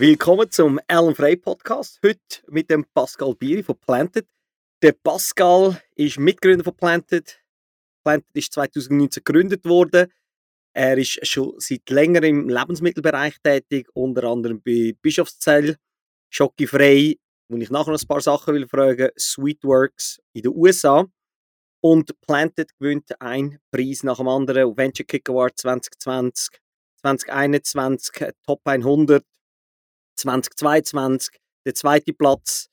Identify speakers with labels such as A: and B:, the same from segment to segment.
A: Willkommen zum Alan Frey Podcast. Heute mit dem Pascal Bieri von Planted. Der Pascal ist Mitgründer von Planted. Planted ist 2019 gegründet worden. Er ist schon seit längerem im Lebensmittelbereich tätig, unter anderem bei Bischofszell, Schocki wo ich nachher noch ein paar Sachen will fragen, Sweetworks in den USA. Und Planted gewinnt einen Preis nach dem anderen, Venture Kick Award 2020, 2021, Top 100, 2022 der zweite Platz.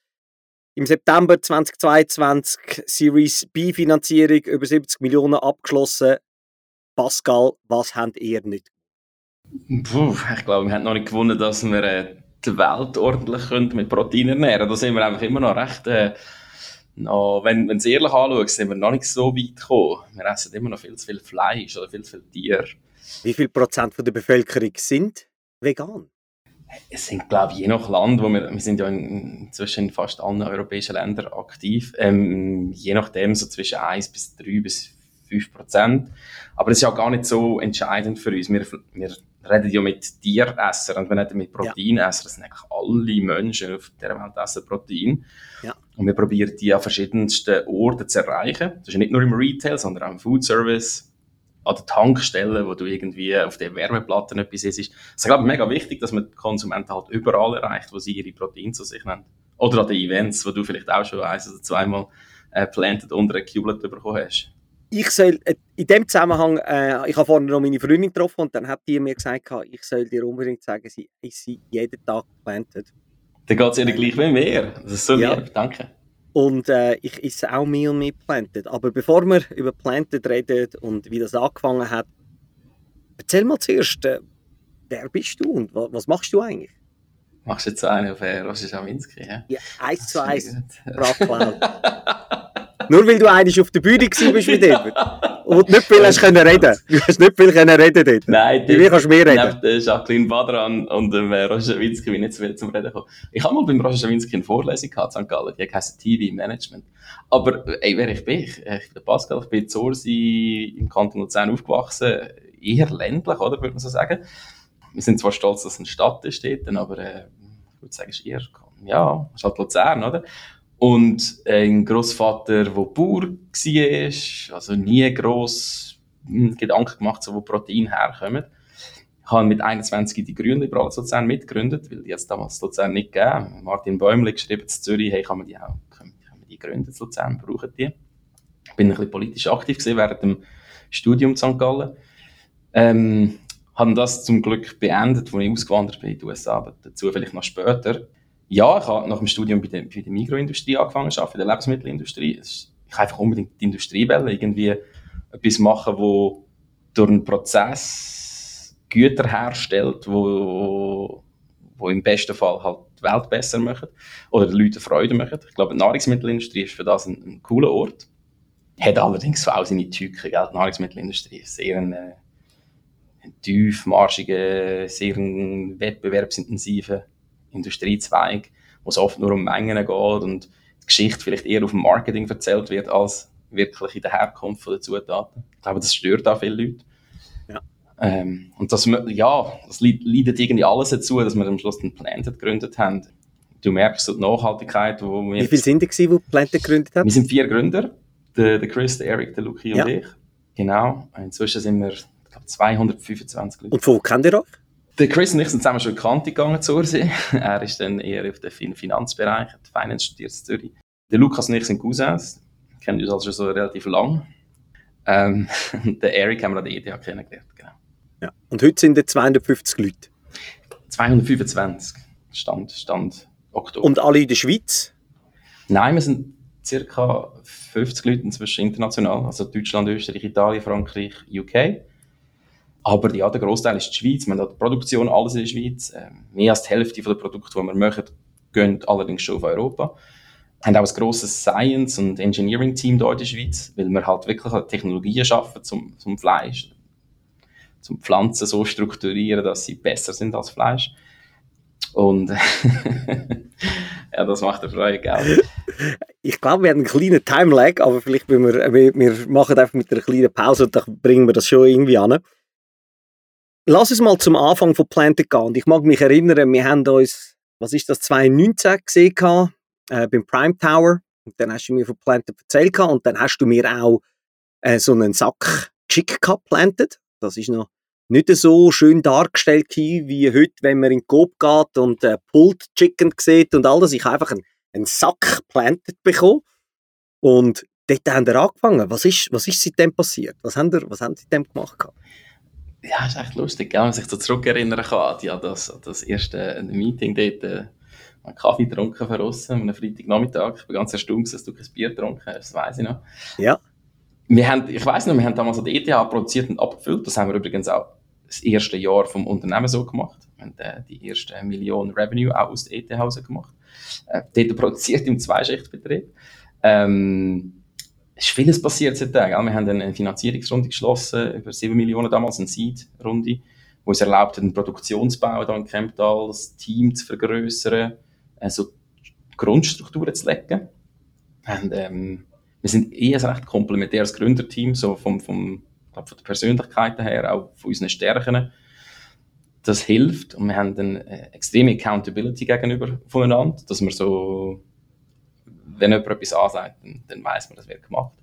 A: Im September 2022 Series B Finanzierung über 70 Millionen abgeschlossen. Pascal, was habt ihr nicht?
B: Puh, ich glaube, wir haben noch nicht gewonnen, dass wir äh, die Welt ordentlich mit Protein ernähren können. Da sind wir einfach immer noch recht, äh, noch, wenn, wenn du es ehrlich anschaust, sind wir noch nicht so weit gekommen. Wir essen immer noch viel zu viel Fleisch oder viel zu viel Tier.
A: Wie viel Prozent von der Bevölkerung sind vegan?
B: Es sind, glaube ich, je nach Land, wo wir, wir sind ja inzwischen in fast allen europäischen Ländern aktiv, ähm, je nachdem so zwischen 1 bis 3 bis 5 Prozent. Aber das ist ja gar nicht so entscheidend für uns. Wir, wir reden ja mit Tieressern und wir reden mit Proteinessern. Das sind eigentlich alle Menschen auf der Welt essen Protein. Ja. Und wir probieren die an verschiedensten Orten zu erreichen. Das ist nicht nur im Retail, sondern auch im Food Service, an der Tankstelle, wo du irgendwie auf den Wärmeplatten etwas isst. Es ist, glaube ich, mega wichtig, dass man die Konsumenten halt überall erreicht, wo sie ihre Proteine zu sich nehmen. Oder an den Events, wo du vielleicht auch schon eins oder zweimal äh, planted unter ein Cublet bekommen hast
A: ich soll, äh, in dem Zusammenhang, äh, ich habe vorhin noch meine Freundin getroffen und dann hat die mir gesagt, ich soll dir unbedingt sagen, sie ist sie jeden Tag geplantet.
B: Dann geht es ihr gleich wie mir. Das ist so ja. lieb, danke.
A: Und äh, ich esse auch mehr und mehr Planted. Aber bevor wir über Planted reden und wie das angefangen hat, erzähl mal zuerst, äh, wer bist du und was, was machst du eigentlich?
B: Machst du jetzt einen auf äh, Roger Schawinski? Ja,
A: ja eins zu eins. Nur weil du eigentlich auf der Bühne warst mit ihm. Und nicht viel hast können reden. Du hast nicht viel können reden dort.
B: Nein,
A: die, wie kannst du mehr reden?
B: Neben Jacqueline Badran und dem äh, Roger Schawinski bin ich nicht so viel zum Reden gekommen. Ich habe mal beim Roger Schawinski eine Vorlesung gehabt, St. Gallen, die heißt TV Management. Aber, ey, wer ich bin, ich, ich bin Pascal, ich bin in Zorsi im Kanton Luzern aufgewachsen, eher ländlich, oder, würde man so sagen. Wir sind zwar stolz, dass es eine Stadt ist dort, aber, äh, ich würde sagen, es ist eher, ja, es ist halt Luzern, oder? Und ein Großvater, der Bauer war, also nie gross Gedanken gemacht, so, wo Protein herkommen. Ich habe mit 21 die Grünen Liberalen Luzern mitgegründet, weil die jetzt damals Luzern nicht gegeben. Martin Bäumli geschrieben in Zürich, hey, kann man die auch, können, können wir die gründen in Luzern, brauchen die. Ich bin ein bisschen politisch aktiv gewesen während dem Studium in St. Gallen. Ähm, habe das zum Glück beendet, als ich ausgewandert bin in die USA, aber dazu vielleicht noch später ja, ich habe nach dem Studium bei der, bei der Mikroindustrie angefangen zu arbeiten, bei der Lebensmittelindustrie. Ich habe einfach unbedingt die Industrie wollen, irgendwie etwas machen, wo durch einen Prozess Güter herstellt, wo, wo im besten Fall halt die Welt besser machen oder den Leuten Freude machen. Ich glaube, die Nahrungsmittelindustrie ist für das ein, ein cooler Ort. Hat allerdings auch seine Tücken. Die Nahrungsmittelindustrie ist sehr ein, äh, ein tiefmarschiger, sehr wettbewerbsintensiver Industriezweig, wo es oft nur um Mengen geht und die Geschichte vielleicht eher auf dem Marketing erzählt wird, als wirklich in der Herkunft der Zutaten. Ich glaube, das stört auch viele Leute. Ja. Ähm, und das, ja, das leidet irgendwie alles dazu, dass wir am Schluss den Planted gegründet haben. Du merkst so die Nachhaltigkeit, wo wir...
A: Wie viele sind die, die Planted gegründet haben?
B: Wir sind vier Gründer. Der, der Chris, der Eric, der Luki ja. und ich. Genau. Inzwischen sind wir, ich glaube, 225 Leute.
A: Und wo kennt ihr euch?
B: Der Chris und ich sind zusammen schon Kante gegangen zu Ursee. Er ist dann eher auf den Finanzbereich, hat Finance studiert in Zürich. Der Lukas und ich sind Cousins, kennen uns also schon so relativ lang. Ähm, den Eric haben wir an der ETH kennengelernt, genau.
A: Ja. Und heute sind es 250 Leute?
B: 225, Stand, Stand Oktober.
A: Und alle in der Schweiz?
B: Nein, wir sind ca. 50 Leute inzwischen international, also Deutschland, Österreich, Italien, Frankreich, UK. Aber ja, der Großteil ist die Schweiz. Wir haben die Produktion alles in der Schweiz. Ähm, mehr als die Hälfte der Produkte, die wir machen, gehen allerdings schon auf Europa. Wir haben auch ein grosses Science- und Engineering-Team hier in der Schweiz, weil wir halt wirklich Technologien schaffen zum, zum Fleisch, zum Pflanzen so strukturieren, dass sie besser sind als Fleisch. Und ja, das macht der Freude, gell?
A: Ich glaube, wir haben einen kleinen Time-Lag, aber vielleicht wir, wir, wir machen einfach mit einer kleinen Pause und dann bringen wir das schon irgendwie an. Lass uns mal zum Anfang von Planted gehen. Und ich mag mich erinnern, wir haben uns, was ist das, 2019 gesehen, äh, beim Prime Tower. Und dann hast du mir von Planted erzählt und dann hast du mir auch äh, so einen Sack gehabt, Planted. Das ist noch nicht so schön dargestellt wie heute, wenn man in Coop geht und äh, Pulled Chicken sieht und alles. Ich habe einfach einen, einen Sack Planted bekommen. Und dort haben wir angefangen. Was ist, was ist seitdem passiert? Was haben, wir, was haben Sie seitdem gemacht?
B: Ja, ist echt lustig, wenn man sich so zurückerinnern kann. Ja, das, das erste Meeting dort, äh, einen Kaffee getrunken von außen, am Freitagnachmittag. Ich war ganz erstaunt, dass du kein Bier getrunken hast, das weiß ich noch.
A: Ja.
B: Wir haben, ich weiß noch, wir haben damals die ETH produziert und abgefüllt. Das haben wir übrigens auch das erste Jahr vom Unternehmen so gemacht. Wir haben äh, die erste Million Revenue auch aus der ETH raus gemacht. Äh, dort produziert im Zweischichtbetrieb. Ähm, es ist vieles passiert seitdem. Wir haben eine Finanzierungsrunde geschlossen, über 7 Millionen damals, eine Seed-Runde, die uns erlaubt hat, einen Produktionsbau in Kemptal, das Team zu vergrößern, also Grundstrukturen zu legen. Und, ähm, wir sind eh ein recht komplementäres Gründerteam, so vom, vom, glaub, von der Persönlichkeit her, auch von unseren Stärken. Das hilft und wir haben eine äh, extreme Accountability gegenüber voneinander, dass wir so wenn jemand etwas ansagt, dann, dann weiß man, das wird gemacht.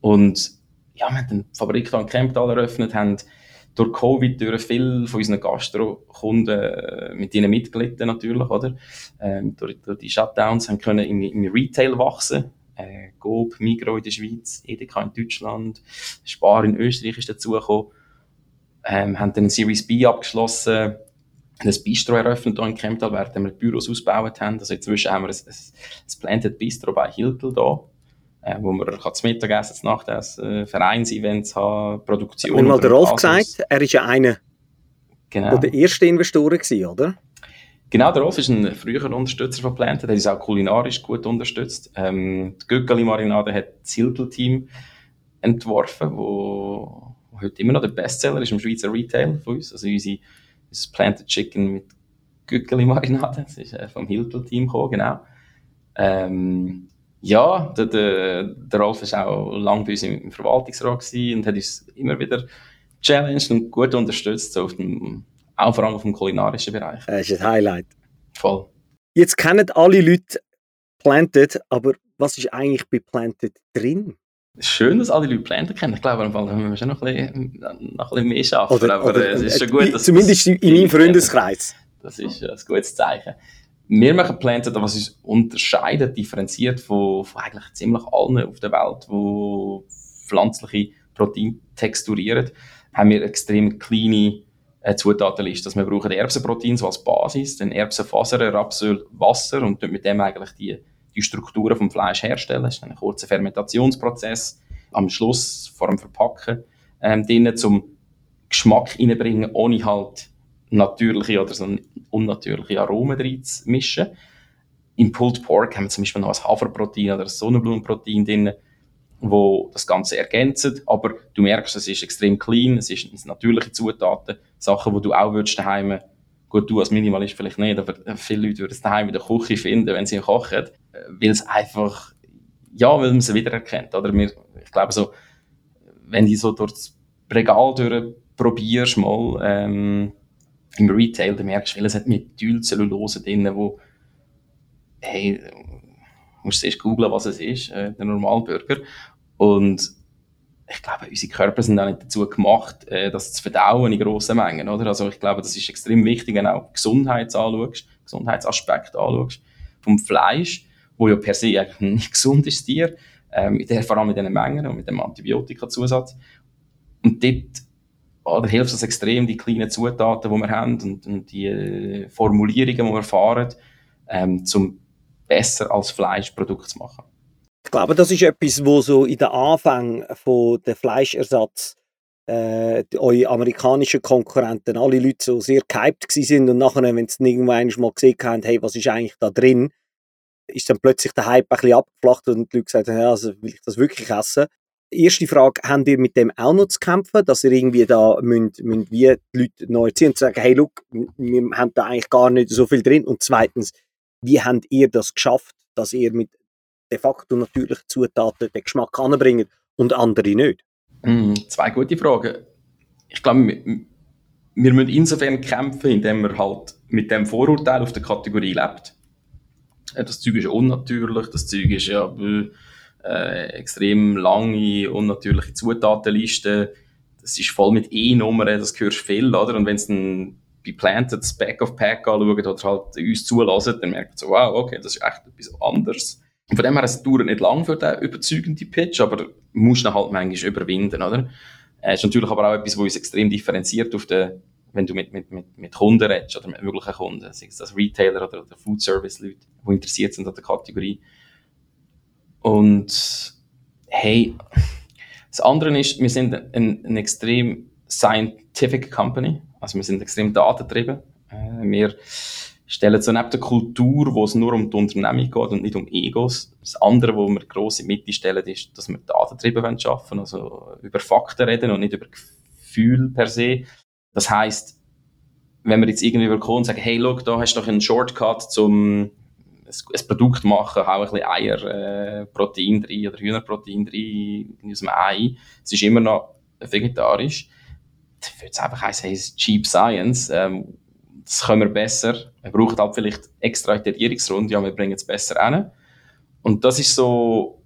B: Und ja, wir haben die Fabrik hier in Kemptal eröffnet, haben durch Covid durch viele von unseren Gastro-Kunden äh, mit ihnen mitgelitten natürlich, oder? Ähm, durch, durch, die Shutdowns haben können im, im Retail wachsen. Äh, Gob, Migro in der Schweiz, Edeka in Deutschland, Spar in Österreich ist dazugekommen. Ähm, haben dann Series B abgeschlossen, ein Bistro eröffnet hier in Kemptal, während wir die Büros ausgebaut haben. Also inzwischen haben wir ein, ein, ein Planted Bistro bei Hiltel da, äh, wo man kann zum Mittagessen, zum Nachtessen, äh, Vereinsevents haben, Produktion.
A: Und mal der Rolf gesagt, er ist ja einer genau. der ersten Investoren gewesen, oder?
B: Genau, der Rolf ist ein früherer Unterstützer von Planted, der ist auch kulinarisch gut unterstützt. Ähm, die Göckeli-Marinade hat das Hiltel-Team entworfen, wo heute immer noch der Bestseller ist im Schweizer Retail von uns. Also unsere das Planted Chicken mit Gückeli-Marinade. Das ist äh, vom Hiltel-Team gekommen, genau. Ähm, ja, der, der, der Rolf war auch lange bei uns im, Verwaltungsrat und hat uns immer wieder challenged und gut unterstützt, so auf dem, auch vor allem auf dem kulinarischen Bereich.
A: Das ist ein Highlight.
B: Voll.
A: Jetzt kennen alle Leute Planted, aber was ist eigentlich bei Planted drin?
B: Schön, dass alle Leute Planter kennen. Ich glaube, da müssen wir schon noch ein bisschen, noch ein bisschen mehr schaffen. Oder, aber oder, es ist schon gut,
A: dass Zumindest in meinem Freundeskreis.
B: Das ist ein gutes Zeichen. Wir machen Planter, was uns unterscheidet, differenziert von, von eigentlich ziemlich allen auf der Welt, die pflanzliche Protein texturieren, haben wir extrem kleine äh, Zutatenliste. Also wir brauchen Erbsenprotein so als Basis, dann Erbsenfasern, Rapsöl, Wasser und mit dem eigentlich die die Strukturen vom Fleisch herstellen. Das ist ein kurzer Fermentationsprozess. Am Schluss, vor dem Verpacken, ähm, drinnen zum Geschmack reinbringen, ohne halt natürliche oder so unnatürliche Aromen reinzumischen. Im Pulled Pork haben wir zum Beispiel noch ein Haferprotein oder ein Sonnenblumenprotein drin, wo das Ganze ergänzt. Aber du merkst, es ist extrem clean, es ist natürliche Zutaten, Sachen, die du auch würdest daheim Gut, du als Minimalist vielleicht nicht, aber viele Leute würden es daheim in der Küche finden, wenn sie kochen, weil es einfach, ja, weil man sie wiedererkennt. Oder wir, ich glaube so, wenn du so durch das Regal durch probierst mal, ähm, im Retail, dann merkst du, es hat Methylcellulose drin, wo, hey, musst du erst googeln, was es ist, äh, der Normalbürger. Und ich glaube, unsere Körper sind auch nicht dazu gemacht, äh, das zu verdauen in grossen Mengen, oder? Also ich glaube, das ist extrem wichtig, wenn du auch Gesundheit anschaust, anschaust, vom Fleisch, wo ja per se eigentlich nicht gesund ist, Tier, ähm, der, vor allem mit diesen Mengen und mit dem Antibiotikazusatz. Und dort oder, hilft es extrem, die kleinen Zutaten, die wir haben und, und die äh, Formulierungen, die wir fahren, ähm, zum besser als Fleischprodukt zu machen.
A: Glaube, das ist etwas, wo so in den Anfängen von der Fleischersatz äh, eure amerikanischen Konkurrenten, alle Leute so sehr gehypt sind und nachher, wenn sie irgendwann mal gesehen haben, hey, was ist eigentlich da drin, ist dann plötzlich der Hype ein bisschen abgeflacht und die Leute gesagt haben, ja, also will ich das wirklich essen? Erste Frage, habt ihr mit dem auch noch zu kämpfen, dass ihr irgendwie da müsst, müsst wie die Leute neu ziehen und sagen, hey, look, wir haben da eigentlich gar nicht so viel drin und zweitens, wie habt ihr das geschafft, dass ihr mit de facto natürliche Zutaten den Geschmack anbringen und andere nicht?
B: Mm, zwei gute Fragen. Ich glaube, wir müssen insofern kämpfen, indem wir halt mit dem Vorurteil auf der Kategorie lebt. Äh, das Zeug ist unnatürlich, das Zeug ist ja äh, extrem lange, unnatürliche Zutatenliste. Das ist voll mit E-Nummern, das hörst viel, oder? Und wenn es dann bei Planted das Back of Pack anschauen oder halt uns zulassen, dann merkt man so, wow, okay, das ist echt etwas anderes. Von dem her, es dauert nicht lang für den überzeugenden Pitch, aber musst ihn halt manchmal überwinden, oder? Es ist natürlich aber auch etwas, was uns extrem differenziert auf den, wenn du mit, mit, mit, mit Kunden redest oder mit möglichen Kunden, sei es das Retailer oder, oder Food Service Leute, die interessiert sind an der Kategorie. Und hey, das andere ist, wir sind ein, ein extrem scientific Company, also wir sind extrem datentrieben. Äh, wir stellen so neben der Kultur, wo es nur um die Unternehmung geht und nicht um Egos. Das andere, wo wir gross in die Mitte stellen, ist, dass wir datentrieben arbeiten wollen, also über Fakten reden und nicht über Gefühl per se. Das heisst, wenn wir jetzt irgendwie kommen und sagen, hey, look, da hast du doch einen Shortcut zum ein Produkt machen, hau ein bisschen Eierprotein äh, drin oder Hühnerprotein drin aus dem Ei. Es ist immer noch vegetarisch. Ich würde es einfach heißen, hey, Cheap Science. Ähm, das können wir besser. Wir brauchen halt vielleicht extra Iterierungsrunde, ja, wir bringen es besser hin. Und das ist so,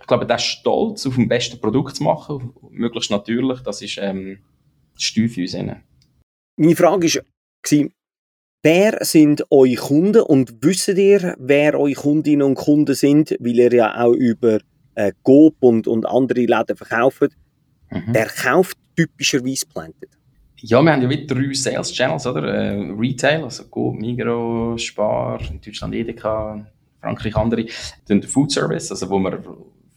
B: ich glaube, der Stolz auf dem besten Produkt zu machen, möglichst natürlich, das ist ähm, das Steuer für uns.
A: Meine Frage war, wer sind eure Kunden und wisst ihr, wer eure Kundinnen und Kunden sind, weil ihr ja auch über äh, Coop und, und andere Läden verkauft. Mhm. Der kauft typischerweise Planted.
B: Ja, wir haben ja wieder drei Sales Channels, oder? Äh, Retail, also Coop, Migros, Spar, in Deutschland Edeka, Frankreich andere. Dann der Food Service, also wo wir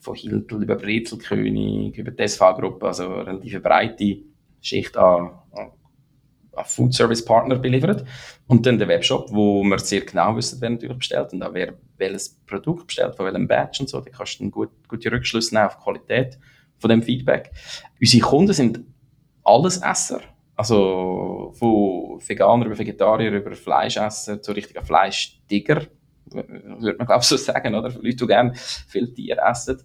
B: von Hiltel über Brezelkönig, über die SV-Gruppe, also eine relativ breite Schicht an, an Food Service Partner beliefert. Und dann der Webshop, wo wir sehr genau wissen, wer natürlich bestellt und auch wer welches Produkt bestellt, von welchem Batch und so. Da kannst du dann gut, gute Rückschlüsse nehmen auf die Qualität von dem Feedback. Unsere Kunden sind alles Esser. Also von Veganer über Vegetarier über Fleischesser zu richtigen Fleischdigger, würde man glaube ich so sagen, oder? Leute, die gerne viel Tiere essen.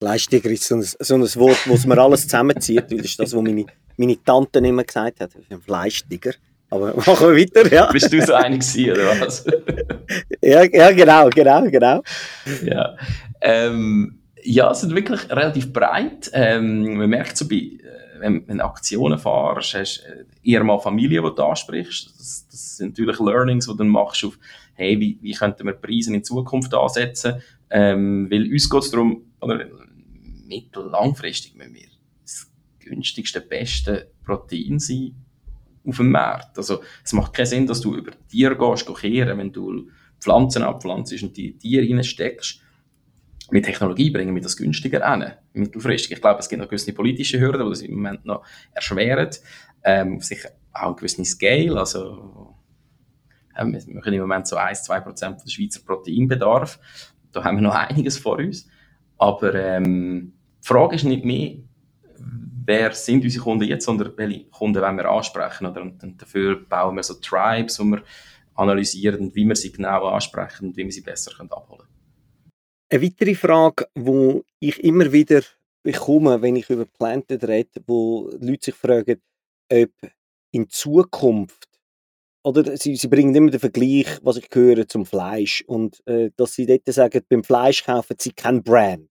A: Fleischdigger ist so ein, so ein Wort, wo man alles zusammenzieht, weil das ist das, was meine, meine Tante immer gesagt hat, ein Fleischdigger. Aber machen wir weiter, ja.
B: Bist du so einig gewesen, oder was?
A: ja, ja, genau, genau, genau.
B: Ja, ähm, ja, es sind wirklich relativ breit. Ähm, man merkt so bei wenn, wenn Aktionen fahrst, hast du äh, eher mal Familie, die du ansprichst. Das, das sind natürlich Learnings, die du dann machst auf, hey, wie, wie könnten wir Preise in Zukunft ansetzen? Ähm, weil uns geht es darum, oder mittel- langfristig müssen wir das günstigste, beste Protein sein auf dem Markt. Also, es macht keinen Sinn, dass du über Tiere gehst, kehren, wenn du Pflanzen abpflanzt und die Tiere reinsteckst mit Technologie bringen wir das günstiger an, mittelfristig. Ich glaube, es gibt noch gewisse politische Hürden, die das im Moment noch erschweren. Ähm, sicher auch ein gewissen Scale, also ähm, wir machen im Moment so 1-2% von der Schweizer Proteinbedarf. Da haben wir noch einiges vor uns. Aber ähm, die Frage ist nicht mehr, wer sind unsere Kunden jetzt, sondern welche Kunden wollen wir ansprechen. Oder? Und, und dafür bauen wir so Tribes, wo wir analysieren, wie wir sie genau ansprechen und wie wir sie besser können abholen können.
A: Eine weitere Frage, die ich immer wieder bekomme, wenn ich über Planted rede, wo Leute sich fragen, ob in Zukunft, oder sie, sie bringen immer den Vergleich, was ich höre, zum Fleisch und äh, dass sie dort sagen, beim Fleisch kaufen sie kein Brand.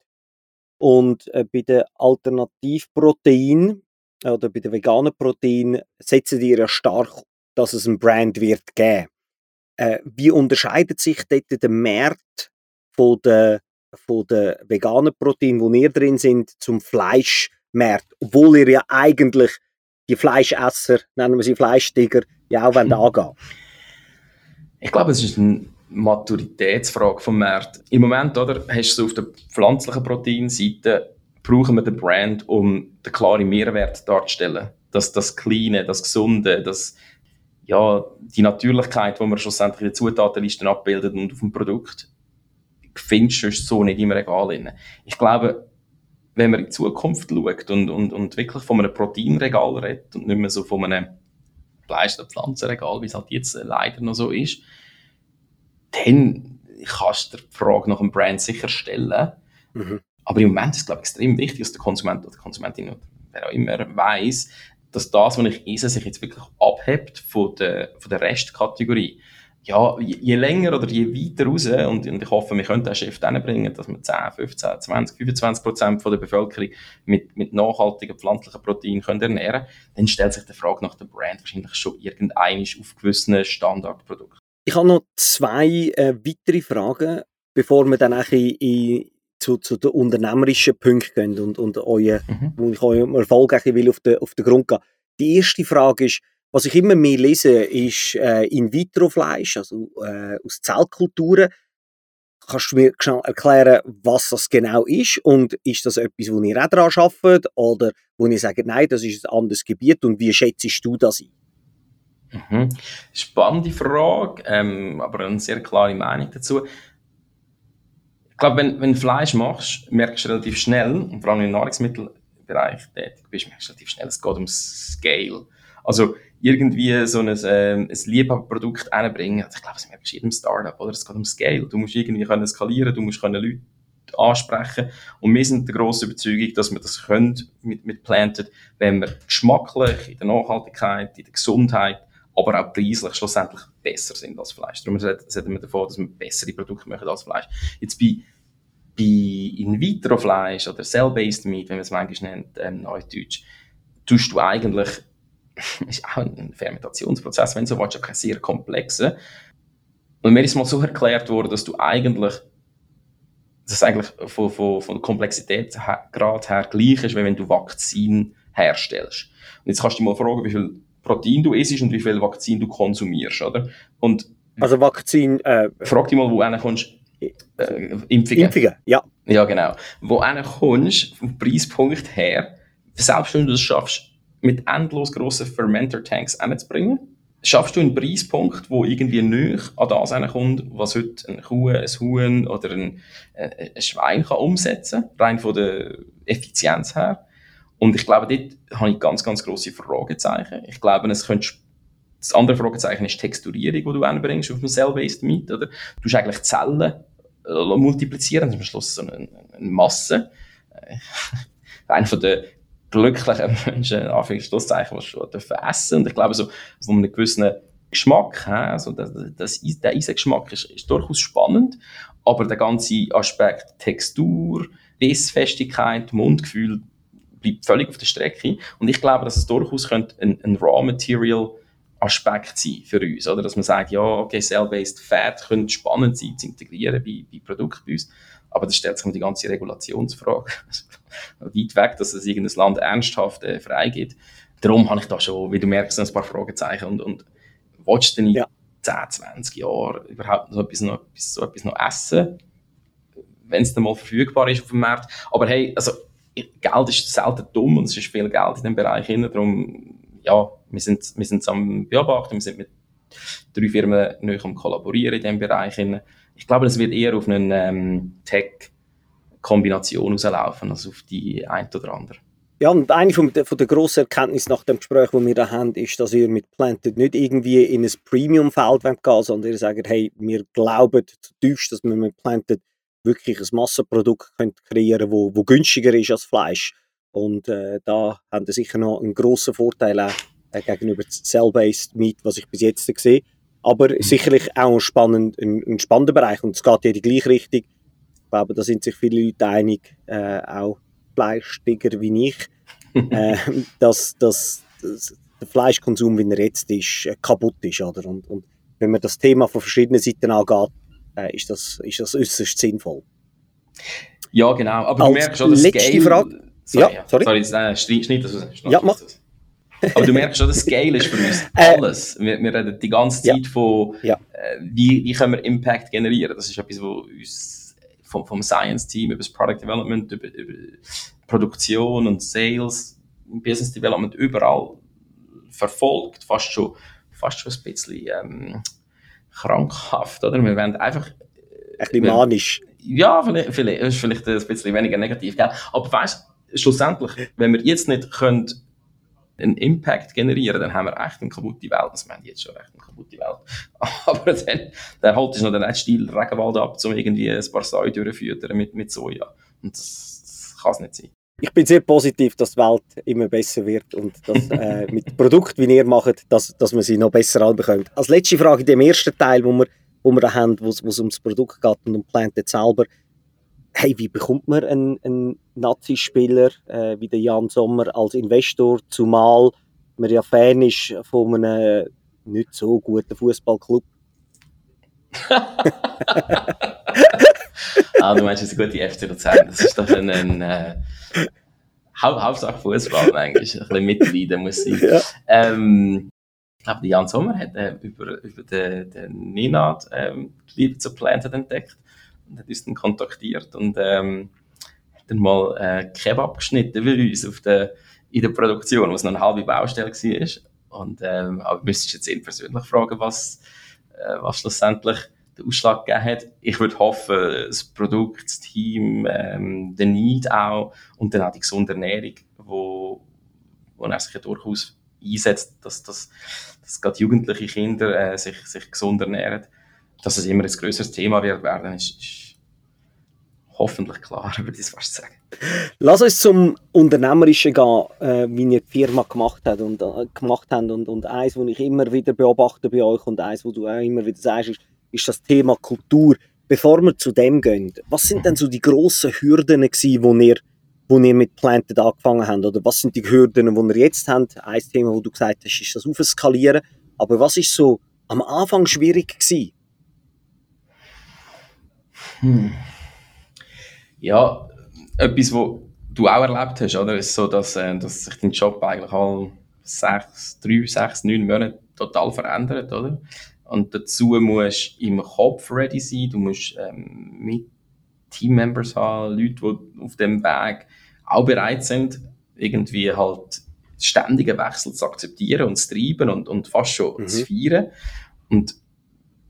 A: Und äh, bei den Alternativproteinen oder bei den veganen Proteinen setzen die ja stark, dass es ein Brand wird geben. Äh, wie unterscheidet sich dort der Markt von den, von den veganen Proteinen, die ihr drin sind, zum Fleischmarkt. Obwohl ihr ja eigentlich die Fleischesser, nennen wir sie Fleischtiger, ja auch angehen
B: Ich glaube, es ist eine Maturitätsfrage vom Markt. Im Moment oder, hast du auf der pflanzlichen Proteinseite brauchen wir den Brand, um den klaren Mehrwert darzustellen. Das, das Kleine, das Gesunde, das, ja, die Natürlichkeit, die man schlussendlich in den Zutatenlisten abbildet und auf dem Produkt findest du so nicht im Regal drin. Ich glaube, wenn man in die Zukunft schaut und, und, und wirklich von einem Proteinregal redet und nicht mehr so von einem Fleisch- oder Pflanzenregal, wie es halt jetzt leider noch so ist, dann kannst du die Frage nach einem Brand sicher stellen. Mhm. Aber im Moment ist es, glaube ich, extrem wichtig, dass der Konsument oder die Konsumentin oder wer auch immer weiß, dass das, was ich esse, sich jetzt wirklich abhebt von der, von der Restkategorie. Ja, je, je länger oder je weiter raus, und, und ich hoffe, wir können den Shift bringen, dass wir 10, 15, 20, 25 Prozent von der Bevölkerung mit, mit nachhaltigen pflanzlichen Proteinen können ernähren dann stellt sich die Frage nach der Brand wahrscheinlich schon irgendein auf gewissen Standardprodukten.
A: Ich habe noch zwei äh, weitere Fragen, bevor wir dann in, in, zu, zu den unternehmerischen Punkten gehen und, und euer, mhm. wo ich eurem Erfolg will auf den, auf den Grund gehen. Die erste Frage ist, was ich immer mehr lese, ist äh, In-vitro-Fleisch, also äh, aus Zellkulturen. Kannst du mir erklären, was das genau ist? Und ist das etwas, wo ihr auch daran arbeitet? Oder wo ihr sagt, nein, das ist ein anderes Gebiet? Und wie schätzt du das ein?
B: Mhm. Spannende Frage, ähm, aber eine sehr klare Meinung dazu. Ich glaube, wenn, wenn du Fleisch machst, merkst du relativ schnell, und vor allem im Nahrungsmittelbereich tätig bist, merkst du relativ schnell, es geht um Scale. Also, irgendwie so ein, ähm, ein Liebhaberprodukt einbringen. Also ich glaube, es du jedem Startup, oder? Es geht um Scale. Du musst irgendwie können skalieren, du musst können Leute ansprechen. Und wir sind der grossen Überzeugung, dass wir das können mit, mit Planted, wenn wir geschmacklich, in der Nachhaltigkeit, in der Gesundheit, aber auch preislich schlussendlich besser sind als Fleisch. Darum reden wir davon, dass wir bessere Produkte machen als Fleisch. Jetzt bei, bei In-vitro-Fleisch oder Cell-Based Meat, wenn man es manchmal nennt, ähm, Neudeutsch, tust du eigentlich ist auch ein Fermentationsprozess, wenn du so willst, auch sehr komplexer. Und mir ist mal so erklärt worden, dass du eigentlich, dass es eigentlich von, von, von Komplexitätsgrad her gleich ist, wie wenn du Vakzin herstellst. Und jetzt kannst du dich mal fragen, wie viel Protein du isst und wie viel Vakzin du konsumierst, oder? Und
A: also Vakzin,
B: äh, frag dich mal, wo du kommst, äh,
A: Impfungen. Impfungen, ja.
B: Ja, genau. Wo du kommst, vom Preispunkt her, selbst wenn du das schaffst, mit endlos grossen Fermenter-Tanks hinzubringen. Schaffst du einen Preispunkt, wo irgendwie nicht an das kommt, was heute ein Kuh, ein Huhn oder ein, äh, ein Schwein kann umsetzen kann, rein von der Effizienz her. Und ich glaube, dort habe ich ganz, ganz grosse Fragezeichen. Ich glaube, es könnte das andere Fragezeichen ist die Texturierung, die du anbringst auf einem Cell-Based Meat. Oder? Du musst eigentlich Zellen äh, multiplizieren, am Schluss so eine, eine Masse. Äh, einer der glücklichen Menschen, Anführungszeichen, die schon essen. Und ich glaube, so von einem gewissen Geschmack, also das, das, der Eisengeschmack ist, ist durchaus spannend, aber der ganze Aspekt Textur, Bissfestigkeit, Mundgefühl bleibt völlig auf der Strecke. Und ich glaube, dass es durchaus könnte ein, ein Raw Material Aspekt sein für uns, oder? Dass man sagt, ja, okay, Cell-Based Fat könnte spannend sein zu integrieren bei, bei Produkten bei uns. Aber das stellt sich die ganze Regulationsfrage. Weit weg, dass es irgendein Land ernsthaft äh, freigeht. Darum habe ich da schon, wie du merkst, ein paar Fragezeichen. Und, und willst du denn ja. 10, 20 Jahren überhaupt so etwas noch, so etwas noch essen? Wenn es dann mal verfügbar ist auf dem Markt. Aber hey, also, Geld ist selten dumm und es ist viel Geld in dem Bereich hin. Darum, ja, wir sind, wir sind am Beobachten, wir sind mit drei Firmen neu am Kollaborieren in diesem Bereich. Hin ich glaube, es wird eher auf eine ähm, Tech-Kombination rauslaufen, als auf die ein oder andere.
A: Ja, und eine von der, von der grossen Erkenntnis nach dem Gespräch, das wir da haben, ist, dass ihr mit Planted nicht irgendwie in ein Premium-Feld gehen wollt, sondern ihr sagt, hey, wir glauben zutiefst, dass wir mit Planted wirklich ein Massenprodukt kreieren können, wo, wo günstiger ist als Fleisch. Und äh, da haben wir sicher noch einen grossen Vorteil auch, äh, gegenüber Cell-Based Meat, was ich bis jetzt sehe. Aber mhm. sicherlich auch ein, spannend, ein, ein, spannender Bereich und es geht ja in die gleiche Richtung. Glaube, da sind sich viele Leute einig, äh, auch Fleischtiger wie ich, äh, dass, dass, dass, der Fleischkonsum, wie er jetzt ist, äh, kaputt ist. Oder? Und, und wenn man das Thema von verschiedenen Seiten angeht, äh, ist, das, ist das äußerst sinnvoll.
B: Ja, genau. Aber Als du merkst schon, das
A: letzte
B: Scale...
A: Frage.
B: Sorry, ja, sorry. sorry nein, schneid das raus.
A: Ja, mach. Das.
B: Aber du merkst schon, das Scale ist für uns äh, alles. Wir, wir reden die ganze Zeit ja. von. Äh, wie, wie können wir Impact generieren. Das ist etwas, was uns vom, vom Science-Team über das Product Development, über, über Produktion und Sales, Business Development überall verfolgt. Fast schon, fast schon ein bisschen ähm, krankhaft. Oder? Wir werden einfach...
A: Ein bisschen manisch.
B: Ja, vielleicht, vielleicht, vielleicht ein bisschen weniger negativ. Gell? Aber weißt schlussendlich, wenn wir jetzt nicht können einen Impact generieren, dann haben wir echt eine kaputte Welt. Also wir haben jetzt schon echt eine kaputte Welt. Aber dann, dann holt es noch den nicht Stil Regenwald ab, um irgendwie ein paar Säue durchzuführen mit, mit Soja. Und das, das kann es nicht sein.
A: ich bin sehr positiv, dass die Welt immer besser wird und dass äh, mit Produkten, wie ihr macht, dass, dass man sie noch besser anbekommt. Als letzte Frage in dem ersten Teil, wo wir, wo wir da haben, wo es ums Produkt geht und um Planted selber. Hey, wie bekommt man einen, einen Nazi-Spieler äh, wie der Jan Sommer als Investor, zumal man ja Fan ist von einem nicht so guten Fußballclub?
B: ah, du meinst jetzt gute FC Luzern. Das ist doch ein, ein äh, Hau Hauptsache Fußball manchmal. Ein bisschen mitleiden muss sein. Ja. Ähm, glaube, Jan Sommer hat äh, über, über den, den Ninad ähm, die Liebe zu Planted entdeckt hat uns dann kontaktiert und ähm, hat dann mal äh, Kebab geschnitten wie uns auf der, in der Produktion, was noch eine halbe Baustelle war. Und, ähm, aber müsstest jetzt ihn persönlich fragen, was, äh, was schlussendlich den Ausschlag gegeben hat. Ich würde hoffen, das Produkt, das Team, ähm, der Need auch und dann auch die gesunde Ernährung, wo, wo er sich ja durchaus einsetzt, dass, dass, dass gerade jugendliche Kinder äh, sich, sich gesund ernähren, dass es immer ein größeres Thema wird werden, ist, ist hoffentlich klar, würde ich fast sagen.
A: Lass uns zum Unternehmerischen gehen, äh, wie ihr die Firma gemacht habt und, äh, gemacht habt und, und eins, was ich immer wieder beobachte bei euch und eins, wo du auch immer wieder sagst, ist, ist das Thema Kultur. Bevor wir zu dem gehen, was sind denn so die grossen Hürden gewesen, wo ihr, wo ihr mit Planted angefangen habt? Oder was sind die Hürden, die ihr jetzt habt? Ein Thema, wo du gesagt hast, ist das Aufskalieren. Aber was ist so am Anfang schwierig gewesen?
B: Hm. Ja, etwas, was du auch erlebt hast, oder? ist so, dass, äh, dass sich dein Job eigentlich alle sechs, drei, sechs, neun Monate total verändert, oder? Und dazu musst du im Kopf ready sein, du musst ähm, mit Teammembers haben, Leute, die auf dem Weg auch bereit sind, irgendwie halt ständigen Wechsel zu akzeptieren und zu treiben und, und fast schon mhm. zu feiern. Und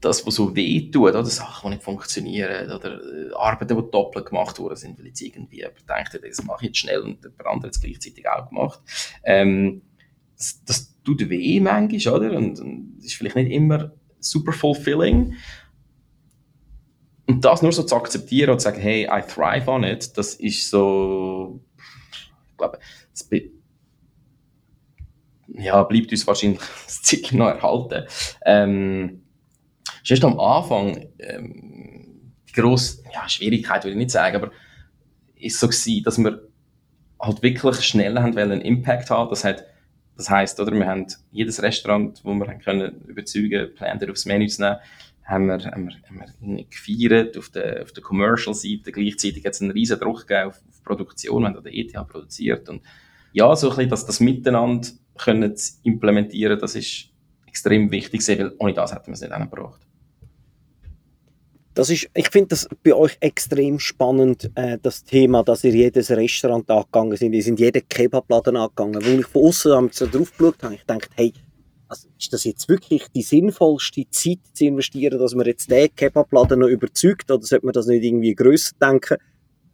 B: das, was so weh tut, oder Sachen, die nicht funktionieren, oder äh, Arbeiten, die doppelt gemacht worden sind, weil jetzt irgendwie jemand denkt, das mache ich jetzt schnell und der andere hat es gleichzeitig auch gemacht. Ähm, das, das tut weh manchmal, oder? Und, und ist vielleicht nicht immer super fulfilling. Und das nur so zu akzeptieren und zu sagen, hey, I thrive on it, das ist so, ich glaube, das ja, bleibt uns wahrscheinlich das Zeit noch erhalten. Ähm, Schon am Anfang, ähm, die grosse ja, Schwierigkeit würde ich nicht sagen, aber ist so gewesen, dass wir halt wirklich schnell haben wollen, einen Impact haben. Das hat das heisst, oder, wir haben jedes Restaurant, wo wir haben können überzeugen, Planter aufs Menü zu nehmen, haben wir, haben wir, haben wir gefeiert auf der, auf der Commercial-Seite. Gleichzeitig hat es einen riesen Druck gegeben auf, auf Produktion, an der ETH produziert. Und ja, so ein bisschen, dass das Miteinander können implementieren, das ist extrem wichtig, weil ohne das hätten wir es nicht angebracht.
A: Das ist, ich finde das bei euch extrem spannend, äh, das Thema, dass ihr jedes Restaurant angegangen sind. Ihr sind jeden Kebabladen angegangen. Wo ich von außen so drauf geschaut habe, ich dachte, hey, also ist das jetzt wirklich die sinnvollste Zeit zu investieren, dass man jetzt den Kebabladen noch überzeugt oder sollte man das nicht irgendwie grösser denken?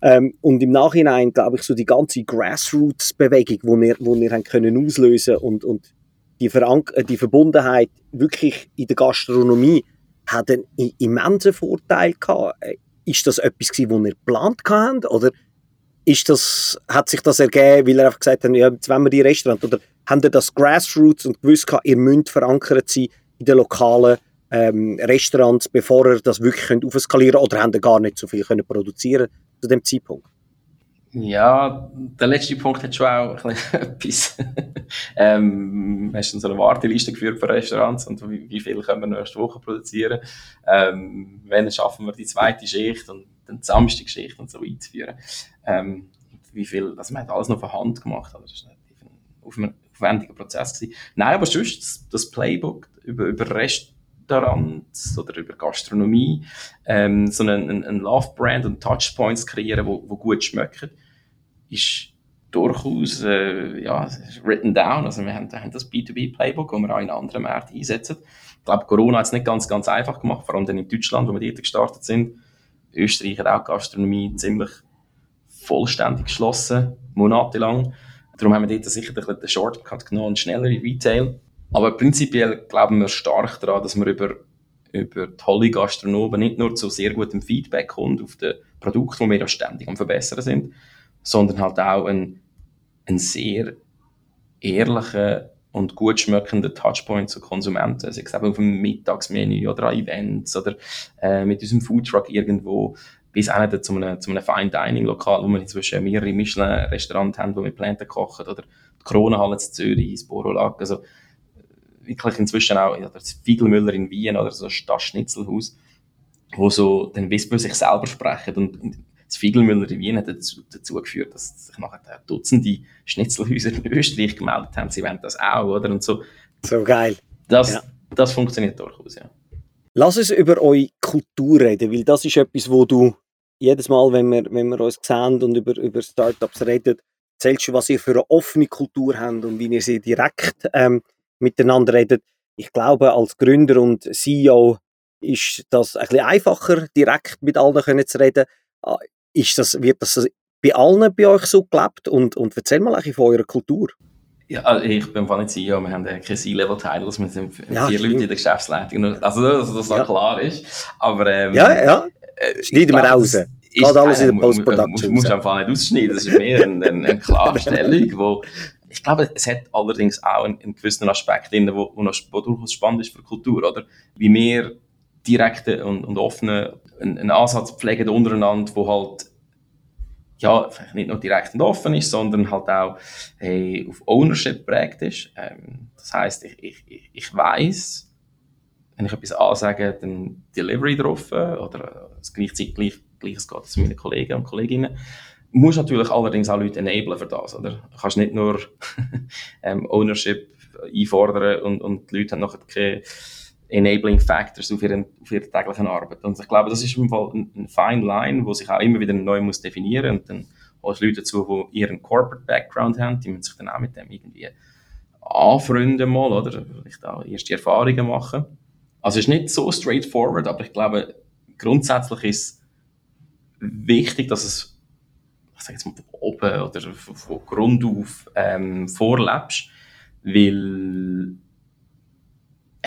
A: Ähm, und im Nachhinein, glaube ich, so die ganze Grassroots-Bewegung, wo wir, wo wir haben können auslösen und, und die, Verank die Verbundenheit wirklich in der Gastronomie hat einen immensen Vorteil gehabt. Äh, ist das etwas gewesen, was ihr geplant habt? Oder ist das, hat sich das ergeben, weil ihr einfach gesagt habt, ja, jetzt wollen wir die Restaurant? Oder habt ihr das Grassroots und gewusst, gehabt, ihr müsst verankert sein in den lokalen ähm, Restaurants, bevor ihr das wirklich aufskalieren könnt? Oder habt ihr gar nicht so viel können produzieren zu dem Zeitpunkt?
B: Ja, der letzte Punkt hat schon auch etwas. ähm, hast du so eine Warteliste geführt für Restaurants und wie, wie viel können wir nächste Woche produzieren? Ähm, wann schaffen wir die zweite Schicht und dann die Samstagschicht und so einzuführen? Ähm, wie viel, also man hat alles noch von Hand gemacht, also das war ein aufwendiger Prozess gewesen. Nein, aber sonst das, das Playbook über, über Restaurants oder über Gastronomie, ähm, so einen, einen Love-Brand und Touchpoints kreieren, wo, wo gut schmecken, ist durchaus äh, ja, written down. Also wir haben, haben das B2B-Playbook, das wir auch in anderen Märkten einsetzen. Ich glaube, Corona hat es nicht ganz, ganz einfach gemacht, vor allem dann in Deutschland, wo wir dort gestartet sind. Österreich hat auch Gastronomie ziemlich vollständig geschlossen, monatelang. Darum haben wir dort sicher den Shortcut genommen schnellere Retail. Aber prinzipiell glauben wir stark daran, dass wir über, über tolle Gastronomen nicht nur zu sehr gutem Feedback kommen auf den Produkten, die wir ja ständig am Verbessern sind, sondern halt auch ein, ein sehr ehrlichen und gut schmeckenden Touchpoint zu Konsumenten, sei es eben auf dem Mittagsmenü oder an Events oder äh, mit unserem Foodtruck irgendwo, bis nicht zu einem, zu einem Fine-Dining-Lokal, wo wir inzwischen mehrere Michelin-Restaurants haben, wo wir Planten kochen, oder die Kronenhalle in Zürich, das Borolag, also wirklich inzwischen auch ja, das Fiegelmüller in Wien oder so das Schnitzelhaus, wo so dann Whisper sich selber sprechen und, und das Fiegelmüller in Wien hat dazu, dazu geführt, dass sich nachher Dutzende Schnitzelhäuser in Österreich gemeldet haben, sie wollen das auch, oder? Und so.
A: So geil.
B: Das, ja. das funktioniert durchaus, ja.
A: Lass uns über eure Kultur reden, weil das ist etwas, wo du jedes Mal, wenn wir, wenn wir uns sehen und über, über Startups reden, erzählst du, was ihr für eine offene Kultur habt und wie ihr sie direkt ähm, miteinander redet. Ich glaube, als Gründer und CEO ist das ein bisschen einfacher, direkt mit allen können zu reden. Ist das, wird das bei allen bei euch so gelebt? Und, und erzähl mal ein von eurer Kultur.
B: Ja, also ich bin nicht CEO, wir haben keine C-Level-Titles, wir sind ja, vier stimmt. Leute in der Geschäftsleitung, also dass das ja. klar ist. Aber, ähm,
A: ja, ja, äh, schneiden wir raus. Geht alles in der Post-Production.
B: Du musst einfach nicht ausschneiden, das ist mehr eine, eine, eine Klarstellung, wo ich glaube, es hat allerdings auch einen, einen gewissen Aspekt drin, wo, wo, noch, wo durchaus spannend ist für die Kultur, oder? Wie wir direkte und, und offene einen, Ansatz pflegen untereinander, wo halt ja, nicht nur direkt und offen ist, sondern halt auch hey, auf Ownership prägt ist. Ähm, das heißt, ich, ich, ich weiß, wenn ich etwas ansage, dann Delivery drauf oder das gleichzeitig gleich, gleiches geht zu meinen Kollegen und Kolleginnen. Du musst natürlich allerdings auch Leute enablen für das, oder? Du kannst nicht nur ähm, Ownership einfordern und, und die Leute haben keine Enabling Factors auf ihrer, auf ihrer täglichen Arbeit. Und ich glaube, das ist im Fall ein, ein fine line, wo sich auch immer wieder neu muss definieren und dann holst Leute dazu, die ihren Corporate Background haben, die müssen sich dann auch mit dem irgendwie anfreunden mal, oder vielleicht auch erste Erfahrungen machen. Also es ist nicht so straightforward, aber ich glaube, grundsätzlich ist wichtig, dass es ich sage jetzt mal, von oben oder von Grund auf ähm, vorlebst, weil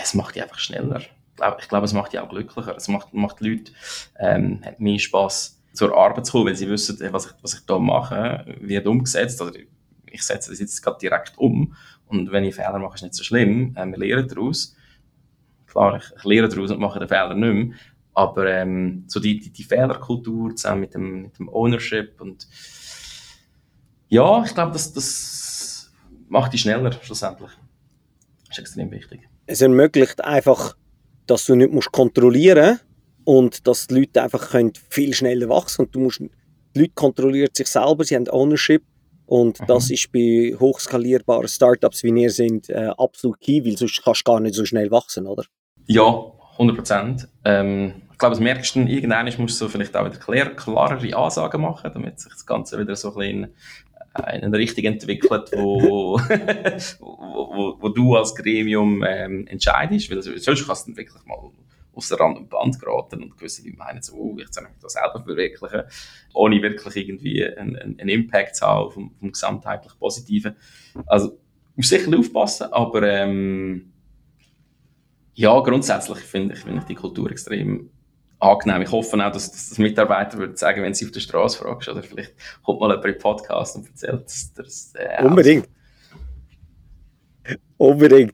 B: es macht dich einfach schneller. Ich glaube, es macht dich auch glücklicher. Es macht, macht die Leute ähm, hat mehr Spass zur Arbeit zu kommen, weil sie wissen, was ich, was ich da mache, wird umgesetzt. Oder ich setze das jetzt gerade direkt um. Und wenn ich Fehler mache, ist nicht so schlimm. Ähm, wir lernen daraus. Klar, ich, ich lerne daraus und mache den Fehler nicht mehr. Aber ähm, so die, die, die Fehlerkultur zusammen mit dem, mit dem Ownership und ja, ich glaube, das, das macht die schneller schlussendlich. Das ist extrem wichtig.
A: Es ermöglicht einfach, dass du nicht musst kontrollieren und dass die Leute einfach können viel schneller wachsen und du musst, die Leute kontrollieren sich selber, sie haben Ownership und mhm. das ist bei hochskalierbaren Startups wie wir sind äh, absolut key, weil sonst kannst du gar nicht so schnell wachsen, oder?
B: Ja, 100 Prozent. Ähm, ich glaube, das merkst du irgendwann musst du vielleicht auch wieder klar, klarere Ansagen machen, damit sich das Ganze wieder so ein bisschen in eine Richtung entwickelt, wo, wo, wo, du als Gremium ähm, entscheidest, weil sonst kannst du wirklich mal aus der Rand und Band geraten und gewisse Leute meinen so, oh, ich soll mich da selber verwirklichen, ohne wirklich irgendwie einen, einen Impact zu haben vom, vom gesamtheitlich Positiven. Also, muss sicher aufpassen, aber ähm, ja, grundsätzlich finde ich, find ich die Kultur extrem angenehm. Ich hoffe auch, dass, dass das Mitarbeiter würden sagen, wenn sie auf der Straße fragst, oder vielleicht kommt mal jemand den Podcast und erzählt das
A: äh, Unbedingt. Unbedingt.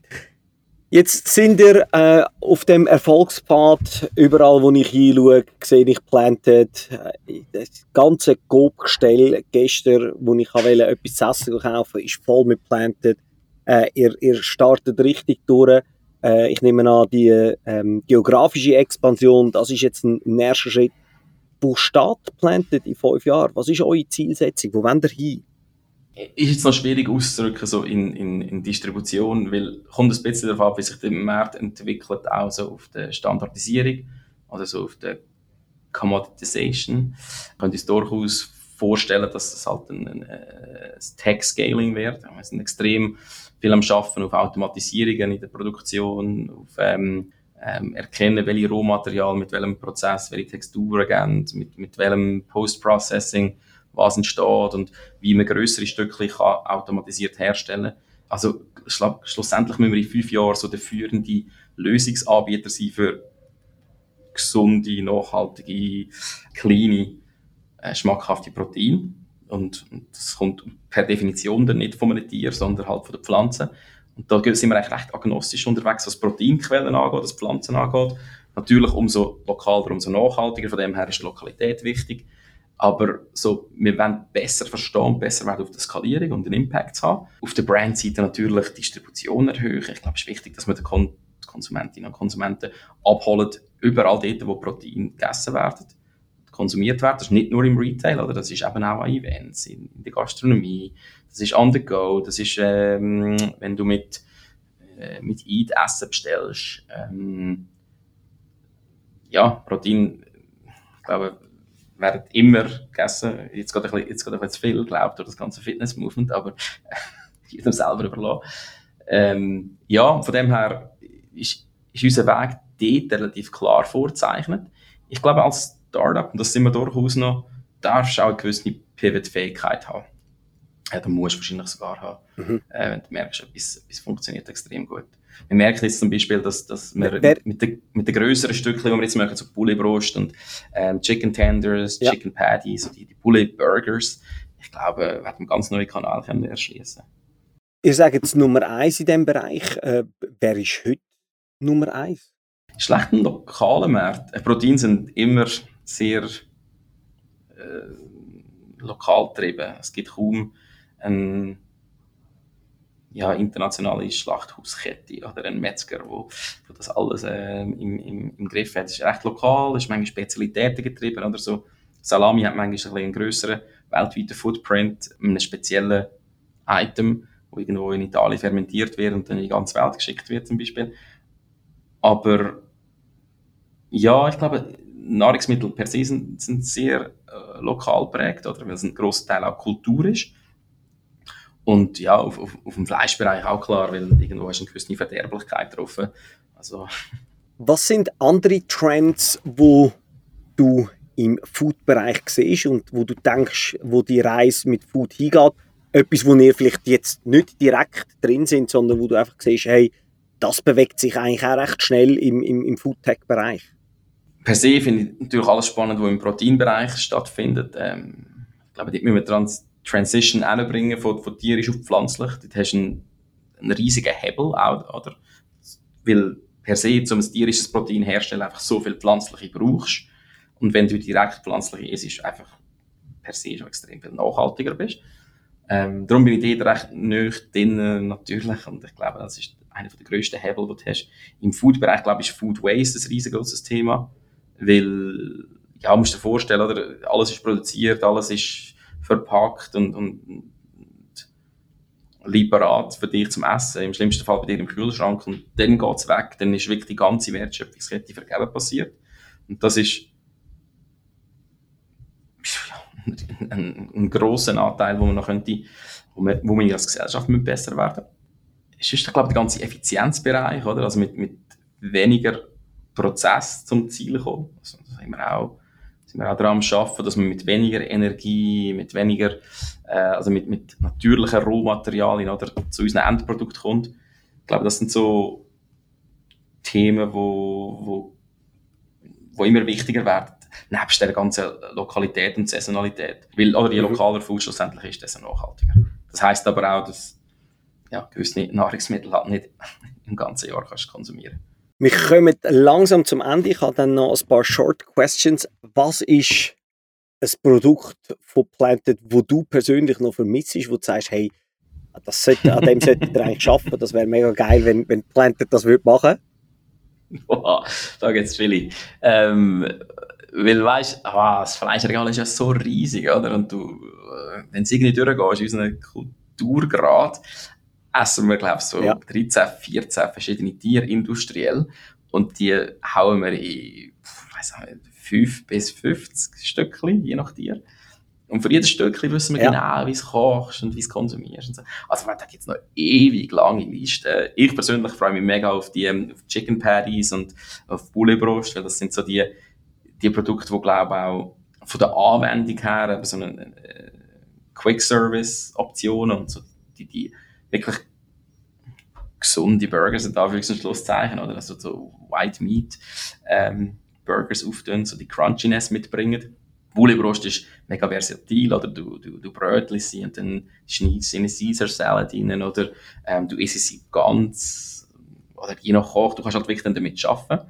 A: Jetzt sind wir äh, auf dem Erfolgspfad. Überall, wo ich hinschaue, sehe ich Planted. Äh, das ganze Coop-Gestell gestern, wo ich wollte, etwas zu essen kaufen, ist voll mit Planted. Äh, ihr, ihr startet richtig durch. Äh, ich nehme an, die ähm, geografische Expansion, das ist jetzt ein, erster Schritt. Wo steht Planted in fünf Jahren? Was ist eure Zielsetzung? Wo wollt ihr hin?
B: Ist jetzt noch schwierig auszudrücken, so in, in, in Distribution, weil kommt ein bisschen darauf ab, wie sich der Markt entwickelt, auch so auf der Standardisierung oder so auf der Commoditization. Ich könnte uns durchaus vorstellen, dass es halt ein, ein, ein Tech-Scaling wird. Wir sind extrem viel am Schaffen auf Automatisierungen in der Produktion, auf ähm, ähm, erkennen, welche Rohmaterial mit welchem Prozess, welche Texturen geben, mit, mit welchem Post-Processing was entsteht und wie man größere Stücke kann automatisiert herstellen Also schlussendlich müssen wir in fünf Jahren so der führende Lösungsanbieter sein für gesunde, nachhaltige, kleine, äh, schmackhafte Proteine und, das kommt per Definition dann nicht von einem Tier, sondern halt von der Pflanze. Und da sind wir eigentlich recht agnostisch unterwegs, was Proteinquellen angeht, was Pflanzen angeht. Natürlich umso lokaler, umso nachhaltiger, von dem her ist die Lokalität wichtig. Aber so, wir wollen besser verstehen, besser werden auf die Skalierung und den Impact haben. Auf der Brandseite natürlich die Distribution erhöhen. Ich glaube, es ist wichtig, dass wir Kon Konsumentinnen und Konsumenten abholen, überall dort, wo Proteine gegessen werden, konsumiert werden. Das ist nicht nur im Retail, oder? das ist eben auch an Events, in, in der Gastronomie, das ist on the go, das ist, ähm, wenn du mit, äh, mit Eid Essen bestellst. Ähm, ja, Protein, ich glaube, werden immer gegessen. Jetzt geht ein bisschen, jetzt geht ein bisschen zu viel, glaube durch das ganze Fitness-Movement, aber jedem selber überlassen. Ähm, ja, von dem her ist, ist unser Weg dort relativ klar vorzeichnet. Ich glaube, als Startup, und das sind wir durchaus noch, darfst du auch eine gewisse Pivot-Fähigkeit haben. Ja, du musst wahrscheinlich sogar haben, mhm. äh, wenn du merkst, etwas, etwas funktioniert extrem gut. Wir merken jetzt zum Beispiel, dass, dass wir Wer, mit, den, mit den grösseren Stückchen, die wir jetzt machen, so Bulli-Brust und ähm, Chicken Tenders, ja. Chicken Patty, so die, die Bulli-Burgers, ich glaube, wir werden einen ganz neuen Kanal erschließen.
A: Ihr sagt jetzt Nummer eins in diesem Bereich. Äh, wer ist heute Nummer eins?
B: Schlechten lokalen Markt. Äh, Proteine sind immer sehr äh, lokal getrieben. Es gibt kaum ein ja, internationale Schlachthauskette oder ein Metzger, wo, wo das alles äh, im, im, im Griff hat. Es ist recht lokal, es ist manchmal Spezialitäten getrieben oder so. Salami hat manchmal ein einen grösseren weltweiten Footprint, einem speziellen Item, wo irgendwo in Italien fermentiert wird und dann in die ganze Welt geschickt wird zum Beispiel. Aber ja, ich glaube, Nahrungsmittel per se sind, sind sehr äh, lokal prägt, oder weil es ein grosser Teil auch Kultur ist. Und ja, auf, auf, auf dem Fleischbereich auch klar, weil irgendwo du eine gewisse Verderblichkeit drauf. Also.
A: Was sind andere Trends, wo du im Food-Bereich siehst und wo du denkst, wo die Reise mit Food hingeht? Etwas, wo ihr vielleicht jetzt nicht direkt drin sind, sondern wo du einfach siehst, hey, das bewegt sich eigentlich auch recht schnell im, im, im Food-Tech-Bereich.
B: Per se finde ich natürlich alles spannend, was im Proteinbereich stattfindet. Ähm, ich glaube, dort müssen wir dran Transition hinbringen von, von tierisch auf pflanzlich. Dort hast du einen, einen riesigen Hebel, auch, oder? Weil per se, um ein tierisches Protein herzustellen, einfach so viel pflanzliche brauchst. Und wenn du direkt pflanzliche isst, einfach per se schon extrem viel nachhaltiger bist. Ähm, darum bin ich dort recht nöch drin, natürlich. Und ich glaube, das ist einer der grössten Hebel, die du hast. Im Food-Bereich, glaube ich, ist Food Waste ein riesengroßes Thema. Weil, ja, musst dir vorstellen, oder? Alles ist produziert, alles ist verpackt und, und, lieberat für dich zum Essen. Im schlimmsten Fall bei dir im Kühlschrank. Und dann geht es weg. Dann ist wirklich die ganze Wertschöpfungskette vergeben passiert. Und das ist ein, ein grosser Anteil, wo man noch könnte, wo wir, wo wir als Gesellschaft besser werden Es ist, glaube ich, der ganze Effizienzbereich, oder? Also mit, mit weniger Prozess zum Ziel kommen. Also, das haben wir auch sind wir auch daran am Arbeiten, dass man mit weniger Energie, mit weniger, äh, also mit, mit natürlichen Rohmaterialien oder zu unseren Endprodukt kommt. Ich glaube, das sind so Themen, wo, wo, wo immer wichtiger werden, nebst der ganzen Lokalität und Saisonalität. Weil, oder je mhm. lokaler Food schlussendlich ist, desto nachhaltiger. Das heisst aber auch, dass ja, gewisse Nahrungsmittel halt nicht im ganzen Jahr kannst konsumieren
A: wir kommen langsam zum Ende. Ich habe dann noch ein paar Short Questions. Was ist ein Produkt von Planted, wo du persönlich noch vermisst, wo du sagst, hey, das sollte, an dem sollte ihr eigentlich arbeiten. Das wäre mega geil, wenn, wenn Planted das würde machen
B: Boah, da gibt es viele. Ähm, weil weißt oh, das Fleischregal ist ja so riesig, oder? Und du, äh, wenn es irgendwie durchgehst, in unseren Kulturgrad, essen wir, glaube ich, so ja. 13, 14 verschiedene Tiere industriell. Und die hauen wir in, weiß nicht, 5 bis 50 Stückchen, je nach Tier. Und für jedes Stückchen wissen wir ja. genau, wie es kochst und wie es konsumierst. Und so. Also, da gibt es noch ewig lange Listen. Ich persönlich freue mich mega auf die ähm, auf Chicken Patties und auf Bullebrust, weil das sind so die, die Produkte, die, glaube ich, auch von der Anwendung her so eine, eine Quick Service Option und so die, die wirklich gesunde Burger sind Anführungs- und Schlusszeichen, oder? Also so White Meat ähm, Burgers auftun, so die Crunchiness mitbringen. Bullebrust ist mega versatil, oder du, du, du brötelst sie und dann schneidest sie in eine Caesar Salad rein, oder ähm, du isst sie ganz, oder je nach Koch, du kannst halt wirklich dann damit arbeiten.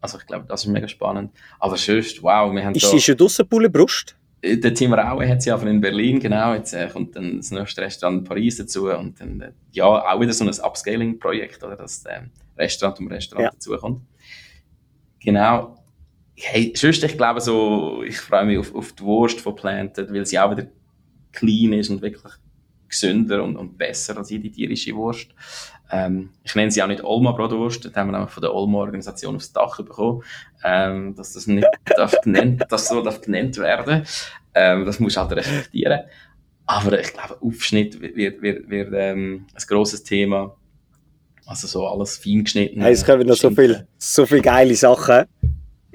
B: Also ich glaube, das ist mega spannend. Aber sonst, wow, wir haben
A: Ist sie schon draussen, Bullebrust?
B: Äh, der Tim Raue hat sie einfach in Berlin, genau. Jetzt äh, kommt dann das nächste Restaurant in Paris dazu und dann, äh, ja, auch wieder so ein Upscaling-Projekt, oder, dass äh, Restaurant um Restaurant ja. dazukommt. Genau. Hey, sonst, ich glaube so, ich freue mich auf, auf die Wurst von Planted, weil sie auch wieder clean ist und wirklich gesünder und, und besser als jede tierische Wurst. Ähm, ich nenne sie auch nicht Olma Bratwurst, das haben wir nämlich von der Olma Organisation aufs Dach bekommen, ähm, dass das nicht darf genannt, das so darf genannt werden. Ähm, das muss halt respektieren. Aber ich glaube, Aufschnitt wird, wird, wird ähm, ein grosses Thema. Also so alles fein geschnitten.
A: Hey, es kommen noch so viele so viel geile Sachen.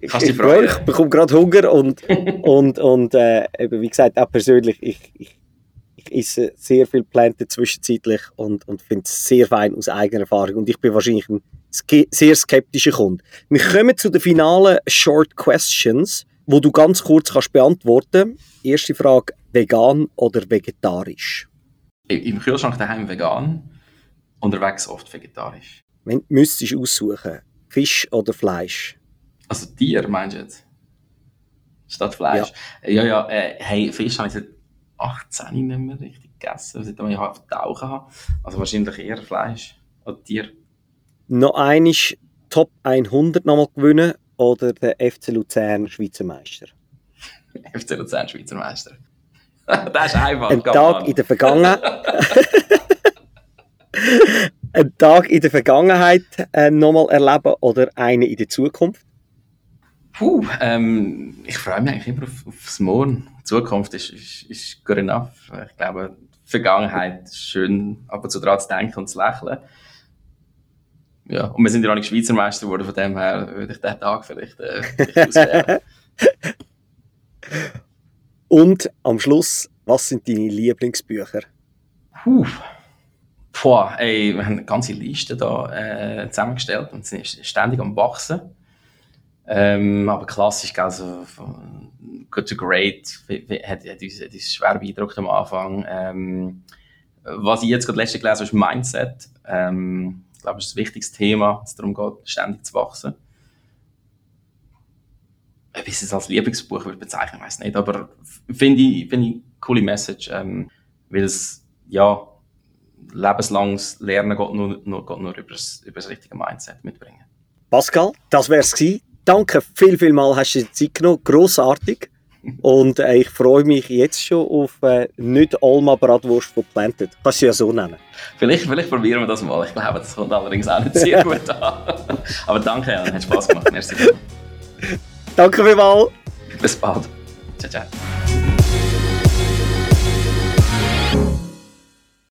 B: Kannst ich, ich,
A: ich bekomme gerade Hunger und, und, und äh, eben, wie gesagt, auch persönlich, ich, ich ich esse sehr viel Planten zwischenzeitlich und, und finde es sehr fein aus eigener Erfahrung. Und ich bin wahrscheinlich ein sehr skeptischer Kunde. Wir kommen zu den finalen Short Questions, wo du ganz kurz kannst beantworten Erste Frage, vegan oder vegetarisch?
B: Im Kühlschrank daheim vegan, unterwegs oft vegetarisch.
A: Wenn du müsstest aussuchen, Fisch oder Fleisch?
B: Also Tier meinst du jetzt? Statt Fleisch? Ja, ja, ja äh, hey, Fisch habe ich 18 nicht mehr richtig gegessen, seitdem ich auf Tauchen habe. Also wahrscheinlich eher Fleisch oder Tier.
A: Noch einmal Top 100 nochmal gewinnen oder der FC Luzern Schweizer Meister?
B: FC Luzern Schweizer Meister. das ist einfach.
A: Ein Tag in der Vergangenheit. Ein Tag in der Vergangenheit äh, nochmal erleben oder einen in der Zukunft?
B: Puh, ähm, ich freue mich eigentlich immer auf, aufs Morgen. Zukunft ist, ist, ist good enough. Ich glaube, Vergangenheit ist schön, ab und zu daran zu denken und zu lächeln. Ja, und wir sind ja auch nicht Schweizer Meister geworden, von dem her würde ich diesen Tag vielleicht, äh,
A: und am Schluss, was sind deine Lieblingsbücher?
B: Puh. Boah, ey, wir haben eine ganze Liste da äh, zusammengestellt und sind ständig am Wachsen. Ähm, aber klassisch, also Good to Great hat, hat, uns, hat uns schwer beeindruckt am Anfang. Ähm, was ich jetzt gerade letzte gelesen habe, ist Mindset. Ähm, ich glaube, das ist ein wichtiges Thema, es darum geht, ständig zu wachsen. Ob ich es als Lieblingsbuch würde bezeichnen, weiß nicht, aber finde ich, find ich eine coole Message, ähm, weil es, ja, lebenslanges Lernen geht nur, nur, geht nur über, das, über das richtige Mindset mitbringen.
A: Pascal, das wäre es gewesen danke viel, viel mal, hast du dir Zeit genommen. Grossartig. Und äh, ich freue mich jetzt schon auf äh, nicht Alma Bratwurst von Planted. Kannst du ja so nennen.
B: Vielleicht, vielleicht probieren wir das mal. Ich glaube, das kommt allerdings auch nicht sehr gut an. Aber danke, Jan. Hat Spaß gemacht. Merci.
A: danke vielmals.
B: Bis bald. Ciao, ciao.